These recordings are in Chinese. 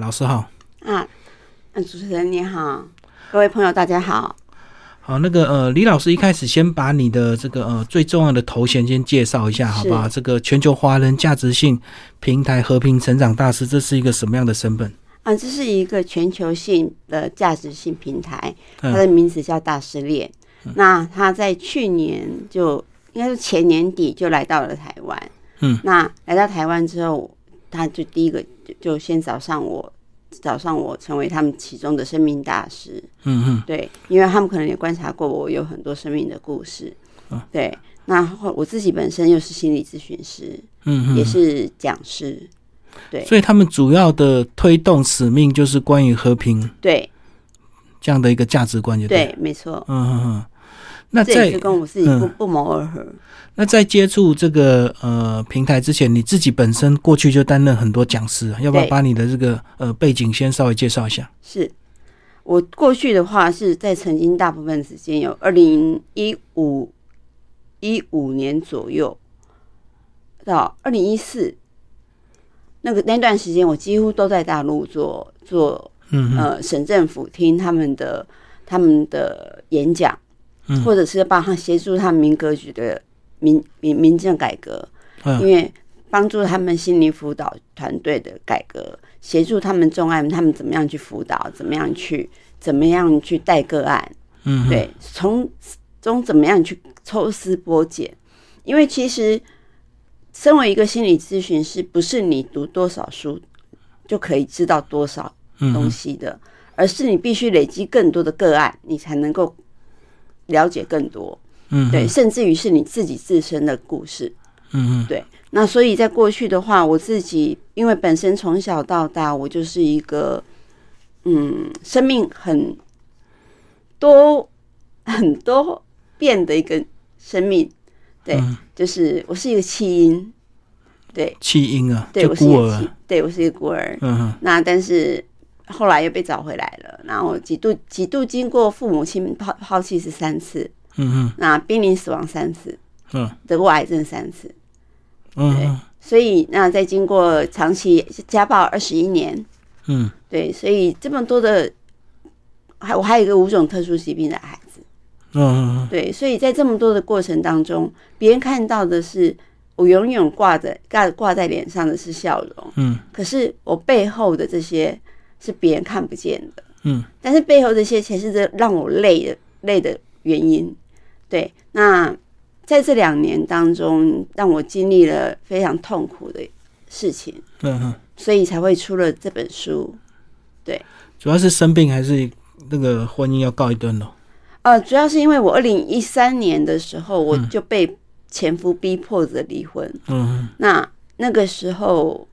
老师好，啊，嗯，主持人你好，各位朋友大家好。好，那个呃，李老师一开始先把你的这个呃最重要的头衔先介绍一下，好不好？这个全球华人价值性平台和平成长大师，这是一个什么样的身份？啊，这是一个全球性的价值性平台，它的名字叫大师链。那他在去年就应该是前年底就来到了台湾。嗯，那来到台湾之后，他就第一个就先找上我，找上我成为他们其中的生命大师。嗯嗯，对，因为他们可能也观察过我有很多生命的故事。对，那我自己本身又是心理咨询师，嗯也是讲师。对，所以他们主要的推动使命就是关于和平，对，这样的一个价值观，就对，没错。嗯嗯嗯。那在跟我自己不不谋而合。那在接触这个呃平台之前，你自己本身过去就担任很多讲师，要不要把你的这个呃背景先稍微介绍一下？是我过去的话是在曾经大部分时间有二零一五一五年左右到二零一四那个那段时间，我几乎都在大陆做做嗯呃省政府听他们的他们的演讲。或者是帮他协助他们民格局的民民民政改革，因为帮助他们心理辅导团队的改革，协助他们重案，他们怎么样去辅导，怎么样去怎么样去带个案，嗯，对，从中怎么样去抽丝剥茧，因为其实身为一个心理咨询师，不是你读多少书就可以知道多少东西的，而是你必须累积更多的个案，你才能够。了解更多，嗯，对，甚至于是你自己自身的故事，嗯嗯，对。那所以在过去的话，我自己因为本身从小到大，我就是一个，嗯，生命很多很多变的一个生命，对，就是我是一个弃婴，对，弃婴啊，对，我是孤儿，对我是一个孤儿，嗯哼，那但是。后来又被找回来了，然后几度几度经过父母亲抛抛弃是三次，嗯嗯，那濒临死亡三次，嗯，得过癌症三次，嗯，所以那在经过长期家暴二十一年，嗯，对，所以这么多的，还我还有一个五种特殊疾病的孩子，嗯嗯，对，所以在这么多的过程当中，别人看到的是我永远挂着挂挂在脸上的是笑容，嗯，可是我背后的这些。是别人看不见的，嗯，但是背后这些才是这让我累的累的原因。对，那在这两年当中，让我经历了非常痛苦的事情，嗯哼，所以才会出了这本书。对，主要是生病还是那个婚姻要告一段落？呃，主要是因为我二零一三年的时候，我就被前夫逼迫着离婚。嗯，那那个时候。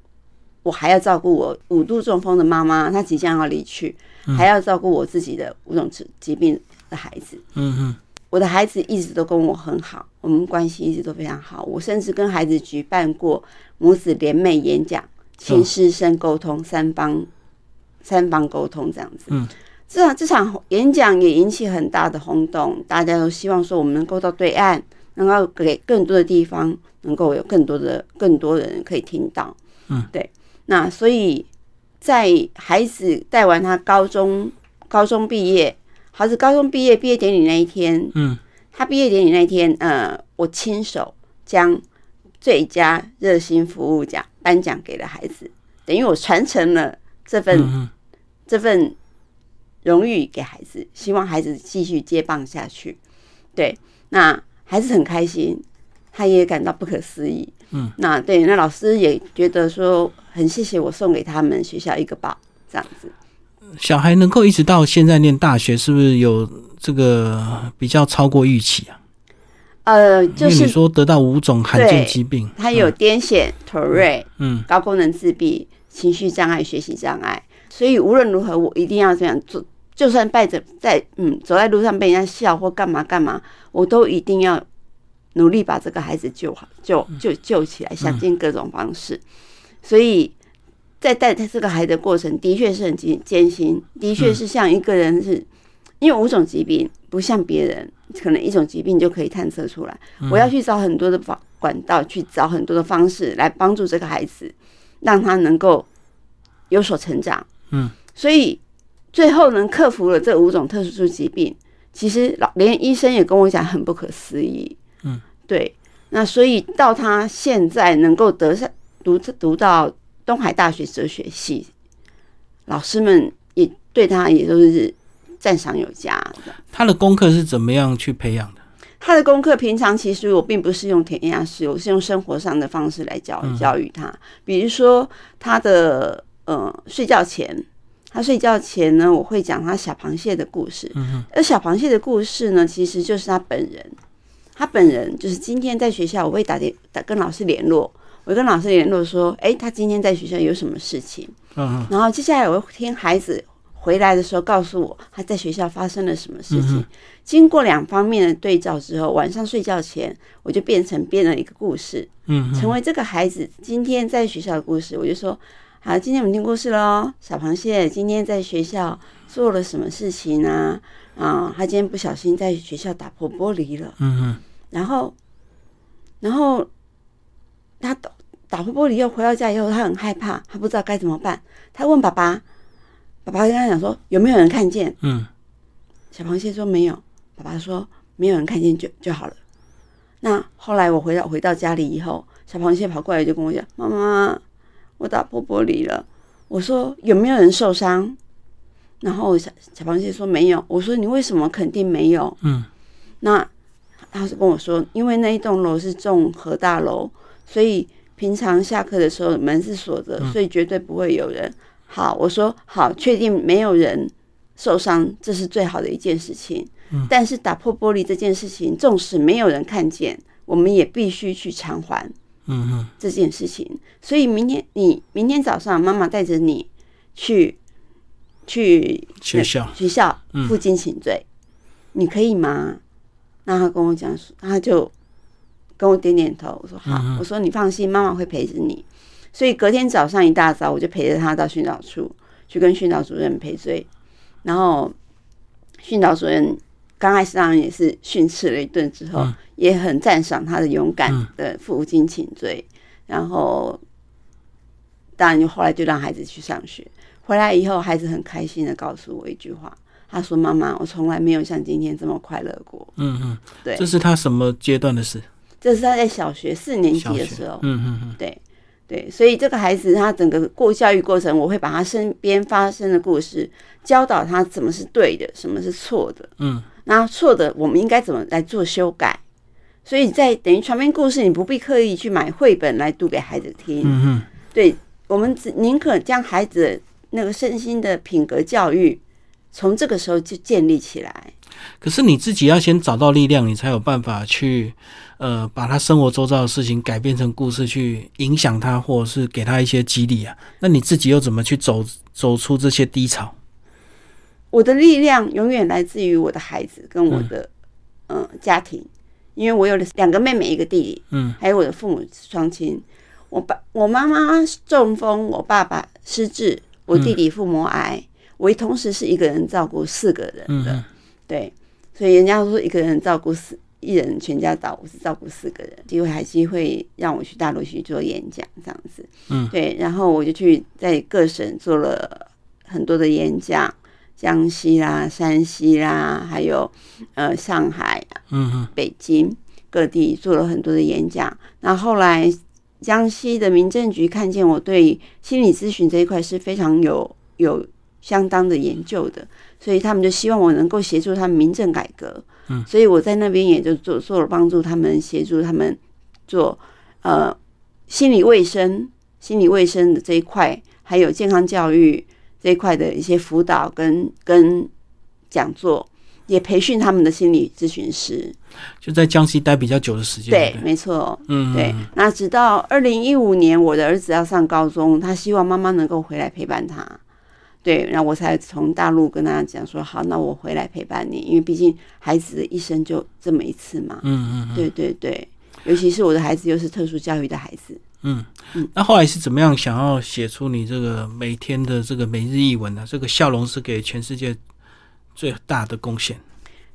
我还要照顾我五度中风的妈妈，她即将要离去，还要照顾我自己的五种疾疾病的孩子。嗯嗯，我的孩子一直都跟我很好，我们关系一直都非常好。我甚至跟孩子举办过母子联袂演讲，亲师生沟通，三方三方沟通这样子。嗯，这场这场演讲也引起很大的轰动，大家都希望说我们能够到对岸，能够给更多的地方，能够有更多的更多人可以听到。嗯，对。那所以，在孩子带完他高中高中毕业，孩子高中毕业毕业典礼那一天，嗯，他毕业典礼那一天，呃，我亲手将最佳热心服务奖颁奖给了孩子，等于我传承了这份这份荣誉给孩子，希望孩子继续接棒下去。对，那孩子很开心，他也感到不可思议。嗯，那对，那老师也觉得说很谢谢我送给他们学校一个包，这样子。小孩能够一直到现在念大学，是不是有这个比较超过预期啊？呃，就是你说得到五种罕见疾病，他有癫痫、妥瑞、嗯，高功能自闭、情绪障碍、学习障碍，所以无论如何，我一定要这样做。就算带着在嗯走在路上被人家笑或干嘛干嘛，我都一定要。努力把这个孩子救好，救救救起来，想尽各种方式。所以在带他这个孩子的过程，的确是很艰艰辛，的确是像一个人是，因为五种疾病不像别人，可能一种疾病就可以探测出来。我要去找很多的方管道，去找很多的方式来帮助这个孩子，让他能够有所成长。嗯，所以最后能克服了这五种特殊疾病，其实老连医生也跟我讲很不可思议。嗯，对。那所以到他现在能够得上读读到东海大学哲学系，老师们也对他也都是赞赏有加的。他的功课是怎么样去培养的？他的功课平常其实我并不是用填鸭式，我是用生活上的方式来教教育他。比如说他的呃睡觉前，他睡觉前呢，我会讲他小螃蟹的故事。嗯而小螃蟹的故事呢，其实就是他本人。他本人就是今天在学校，我会打电打跟老师联络，我跟老师联络说，哎，他今天在学校有什么事情。嗯然后接下来我会听孩子回来的时候告诉我他在学校发生了什么事情。经过两方面的对照之后，晚上睡觉前我就变成编了一个故事，嗯成为这个孩子今天在学校的故事。我就说，好，今天我们听故事喽。小螃蟹今天在学校做了什么事情呢？啊，他今天不小心在学校打破玻璃了。嗯嗯然后，然后他打打破玻璃，又回到家以后，他很害怕，他不知道该怎么办。他问爸爸，爸爸跟他讲说有没有人看见？嗯小螃蟹说没有，爸爸说没有人看见就就好了。那后来我回到回到家里以后，小螃蟹跑过来就跟我讲：“妈妈，我打破玻璃了。”我说：“有没有人受伤？”然后小小螃蟹说：“没有。”我说：“你为什么肯定没有？”嗯那他是跟我说，因为那一栋楼是综合大楼，所以平常下课的时候门是锁着，所以绝对不会有人。好，我说好，确定没有人受伤，这是最好的一件事情。但是打破玻璃这件事情，纵使没有人看见，我们也必须去偿还嗯嗯这件事情。所以明天你明天早上，妈妈带着你去去学校学校负荆请罪，你可以吗？那他跟我讲说，他就跟我点点头，我说好，我说你放心，妈妈会陪着你。所以隔天早上一大早，我就陪着他到训导处去跟训导主任赔罪，然后训导主任刚开始当然也是训斥了一顿之后，也很赞赏他的勇敢的负荆请罪，然后当然就后来就让孩子去上学。回来以后，孩子很开心的告诉我一句话，他说：“妈妈，我从来没有像今天这么快乐过。嗯嗯，对这是他什么阶段的事？”这是他在小学四年级的时候，嗯嗯嗯对对，所以这个孩子他整个过教育过程，我会把他身边发生的故事教导他什么是对的，什么是错的。嗯那错的我们应该怎么来做修改？所以在等于传编故事，你不必刻意去买绘本来读给孩子听。嗯嗯对我们只宁可将孩子那个身心的品格教育，从这个时候就建立起来。可是你自己要先找到力量，你才有办法去呃把他生活周遭的事情改变成故事，去影响他，或者是给他一些激励啊。那你自己又怎么去走走出这些低潮？我的力量永远来自于我的孩子跟我的嗯、呃家庭，因为我有两个妹妹一个弟弟，嗯，还有我的父母双亲。我爸我妈妈中风，我爸爸失智，我弟弟父母癌，我同时是一个人照顾四个人的，嗯对，所以人家说一个人照顾四一人全家倒，我是照顾四个人，机会还机会让我去大陆去做演讲这样子，嗯，对，然后我就去在各省做了很多的演讲。江西啦、山西啦，还有呃上海、嗯嗯北京各地做了很多的演讲。那后来江西的民政局看见我对心理咨询这一块是非常有有相当的研究的，所以他们就希望我能够协助他们民政改革。嗯，所以我在那边也就做做了帮助他们，协助他们做呃心理卫生、心理卫生的这一块，还有健康教育。这一块的一些辅导跟跟讲座，也培训他们的心理咨询师。就在江西待比较久的时间。对，对，没错。嗯，对，那直到二零一五年，我的儿子要上高中，他希望妈妈能够回来陪伴他。对，然后我才从大陆跟他讲说，好，那我回来陪伴你，因为毕竟孩子的一生就这么一次嘛。嗯嗯对对对，尤其是我的孩子又是特殊教育的孩子。嗯。那后来是怎么样想要写出你这个每天的这个每日一文呢、这个笑容是给全世界最大的贡献。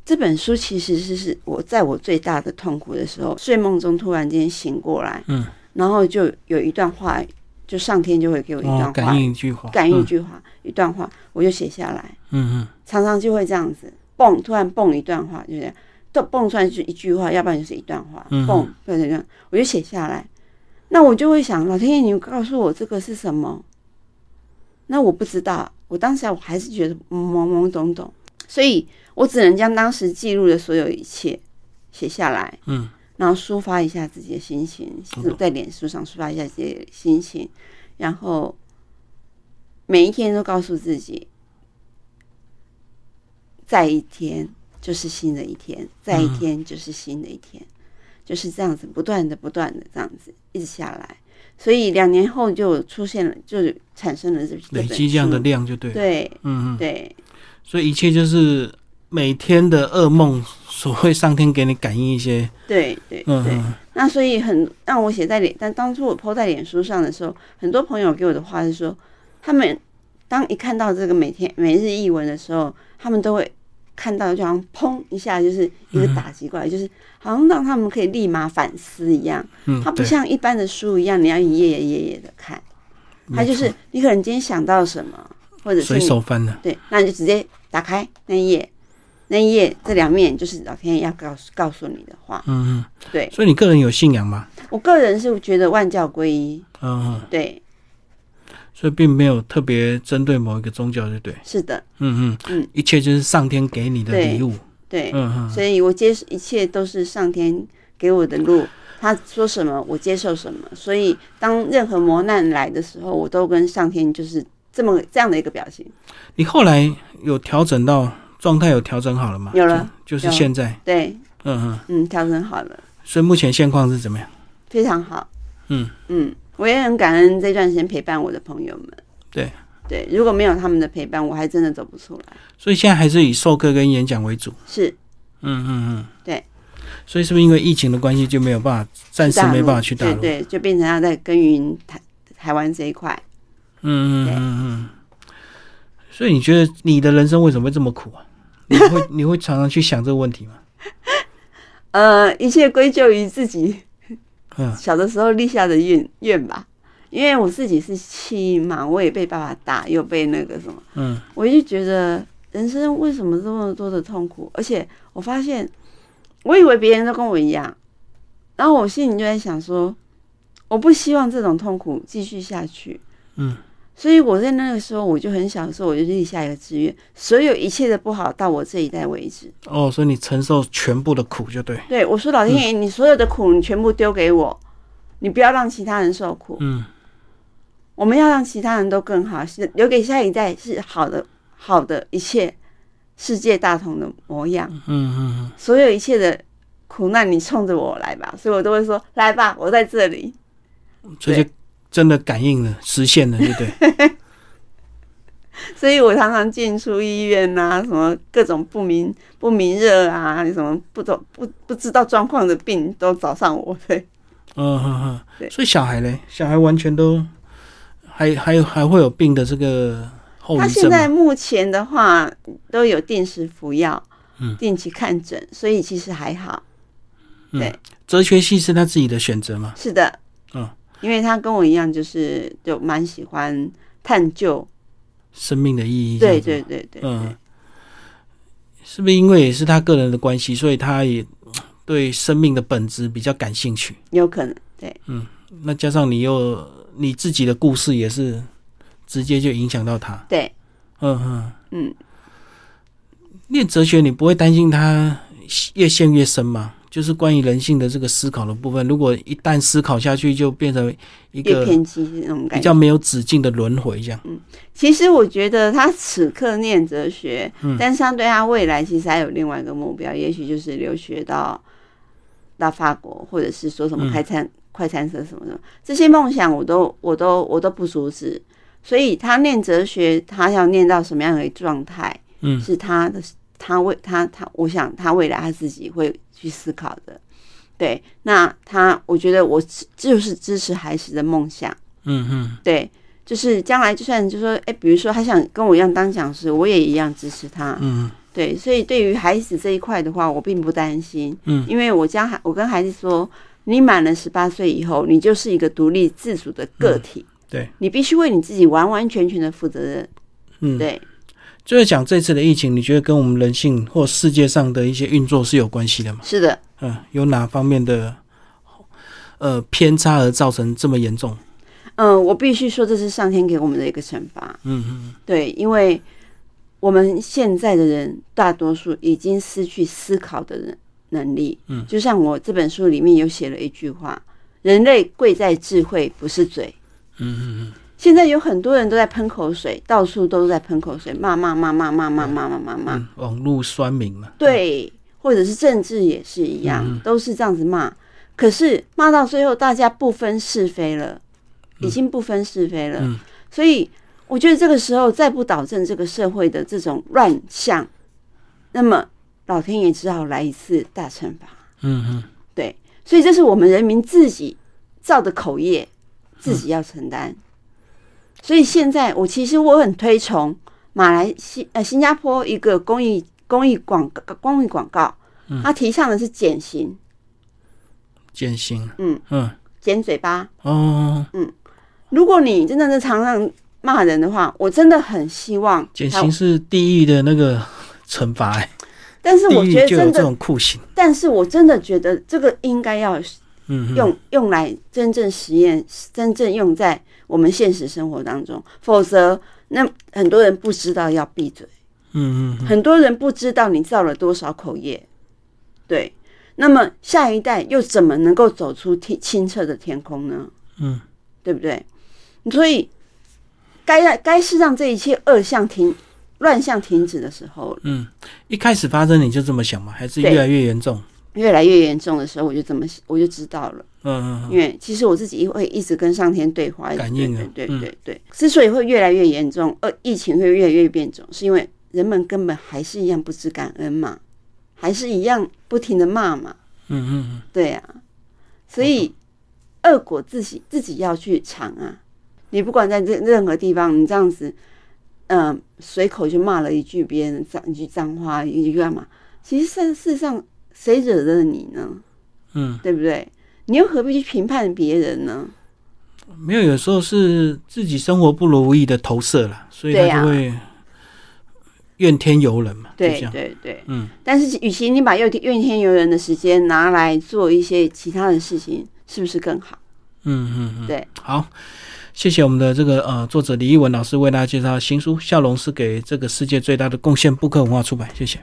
这本书其实是是我在我最大的痛苦的时候，睡梦中突然间醒过来，嗯，然后就有一段话就上天就会给我一段话，哦，感应一句话，感应一嗯句话，一段话，我就写下来。嗯嗯常常就会这样子，蹦，突然蹦一段话，就这样，都蹦出来就一句话，要不然就是一段话，嗯蹦，对对对，我就写下来。那我就会想，老天爷，你告诉我这个是什么？那我不知道，我当时我还是觉得懵懵懂懂，所以我只能将当时记录的所有一切写下来，嗯然后抒发一下自己的心情，在脸书上抒发一下自己的心情，然后每一天都告诉自己，再一天就是新的一天，再一天就是新的一天，就是这样子不断的、不断的这样子一直下来。所以两年后就出现了，就产生了这累积这样的量就对了。对嗯嗯，对所以一切就是每天的噩梦，所谓上天给你感应一些，对对对。嗯。嗯那所以很让我写在脸，但当初我 PO 在脸书上的时候，很多朋友给我的话是说，他们当一看到这个每天每日译文的时候，他们都会看到就好像砰一下就是一个打击过来，就是好像让他们可以立马反思一样。嗯，它不像一般的书一样，你要一页一页一页的看，它就是你可能今天想到什么，或者是随手翻的，对，那你就直接打开那一页，那一页这两面就是老天爷要告诉告诉你的话。嗯嗯，对。所以你个人有信仰吗？我个人是觉得万教归一，嗯嗯，对，所以并没有特别针对某一个宗教，对不对？是的，嗯嗯。嗯，一切就是上天给你的礼物，对，嗯嗯，所以我接一切都是上天给我的路，他说什么我接受什么，所以当任何磨难来的时候，我都跟上天就是这么这样的一个表情。你后来有调整到状态有调整好了吗？有了就，是现在，对，嗯嗯，嗯，调整好了，所以目前现况是怎么样？非常好。嗯嗯，我也很感恩这段时间陪伴我的朋友们。对对，如果没有他们的陪伴，我还真的走不出来。所以现在还是以授课跟演讲为主，是嗯嗯嗯，对。所以是不是因为疫情的关系就没有办法，暂时没办法去大陆？对对，就变成要在耕耘台台湾这一块。嗯嗯嗯嗯。所以你觉得你的人生为什么会这么苦啊？你会你会常常去想这个问题吗？呃，一切归咎于自己嗯小的时候立下的愿愿吧。因为我自己是气嘛，我也被爸爸打，又被那个什么，嗯我就觉得人生为什么这么多的痛苦？而且我发现，我以为别人都跟我一样，然后我心里就在想说，我不希望这种痛苦继续下去。嗯所以我在那个时候，我就很小的时候，我就立下一个志愿，所有一切的不好到我这一代为止。哦，所以你承受全部的苦就对。对我说：“老天爷，你所有的苦，你全部丢给我，你不要让其他人受苦。嗯我们要让其他人都更好，是留给下一代是好的，好的一切世界大同的模样。嗯嗯所有一切的苦难，你冲着我来吧。所以我都会说：来吧，我在这里。嗯，所以就真的感应了，实现了，对不对？所以我常常进出医院呐、什么各种不明不明热啊，什么不懂不不知道状况的病都找上我。对，嗯嗯嗯。对所以小孩嘞，小孩完全都还还有还会有病的这个后他遗症他？现在目前的话都有定时服药，嗯定期看诊，所以其实还好。对，哲学系是他自己的选择嘛？是的，嗯，因为他跟我一样，就是就蛮喜欢探究。生命的意义。对对对对，嗯，是不是因为也是他个人的关系，所以他也对生命的本质比较感兴趣？有可能。对，嗯那加上你又你自己的故事也是直接就影响到他。对，嗯嗯，嗯，念哲学你不会担心他越陷越深吗？就是关于人性的这个思考的部分，如果一旦思考下去，就变成一越个偏激那种比感觉。比较没有止境的轮回，这样。嗯其实我觉得他此刻念哲学，嗯但是他对他未来其实还有另外一个目标，也许就是留学到到法国，或者是说什么嗯开餐、快餐车什么的，这些梦想我都我都我都不阻止。所以他念哲学，他要念到什么样的状态，嗯是他的他未他他，我想他未来他自己会去思考的。对，那他我觉得我支就是支持孩子的梦想。嗯嗯对，就是将来就算就说，哎、比如说他想跟我一样当讲师，我也一样支持他。嗯对，所以对于孩子这一块的话，我并不担心，嗯因为我将孩我跟孩子说，你满了十八岁以后，你就是一个独立自主的个体，对，你必须为你自己完完全全的负责任。嗯，对，就是讲这次的疫情，你觉得跟我们人性或世界上的一些运作是有关系的吗？是的，嗯，有哪方面的呃偏差而造成这么严重？嗯，我必须说这是上天给我们的一个惩罚。嗯嗯对，因为我们现在的人大多数已经失去思考的人能力。嗯，就像我这本书里面有写了一句话：“人类贵在智慧，不是嘴。”嗯嗯嗯，现在有很多人都在喷口水，到处都在喷口水，骂骂骂骂骂骂骂骂骂骂。嗯，网络酸民嘛，对，或者是政治也是一样，嗯都是这样子骂。可是骂到最后，大家不分是非了，已经不分是非了。嗯所以我觉得这个时候再不导正这个社会的这种乱象，那么老天爷只好来一次大惩罚。嗯嗯对，所以这是我们人民自己造的口业，自己要承担。所以现在我其实我很推崇马来西呃新加坡一个公益公益广告公益广告，它提倡的是减刑，减刑，嗯。嗯。减嘴巴。哦，嗯。如果你真的是常常骂人的话，我真的很希望减刑是地狱的那个惩罚、欸，但是我地狱就有这觉得真的，种酷刑，但是我真的觉得这个应该要用用来真正实验，真正用在我们现实生活当中，否则那很多人不知道要闭嘴，嗯嗯很多人不知道你造了多少口业，对，那么下一代又怎么能够走出天清澈的天空呢？嗯。对不对？所以该让该是让这一切恶象停、乱象停止的时候，嗯，一开始发生你就这么想吗？还是越来越严重？越来越严重的时候，我就这么我就知道了。嗯嗯因为其实我自己会一直跟上天对话，感应啊对嗯对对对。之所以会越来越严重，呃，疫情会越来越变种，是因为人们根本还是一样不知感恩嘛，还是一样不停的骂嘛，嗯嗯嗯对啊。所以恶果自己自己要去尝啊。你不管在任任何地方，你这样子，嗯、随口就骂了一句别人脏一句脏话，一句干嘛？其实事事实上，谁惹了你呢？嗯，对不对？你又何必去评判别人呢？没有，有时候是自己生活不如意的投射了，所以他就会怨天尤人嘛，对样。对对。嗯但是，与其你把怨怨天尤人的时间拿来做一些其他的事情，是不是更好？嗯嗯嗯，对，好。谢谢我们的这个呃作者李一文老师为大家介绍新书《笑容是给这个世界最大的贡献》，布克文化出版，谢谢。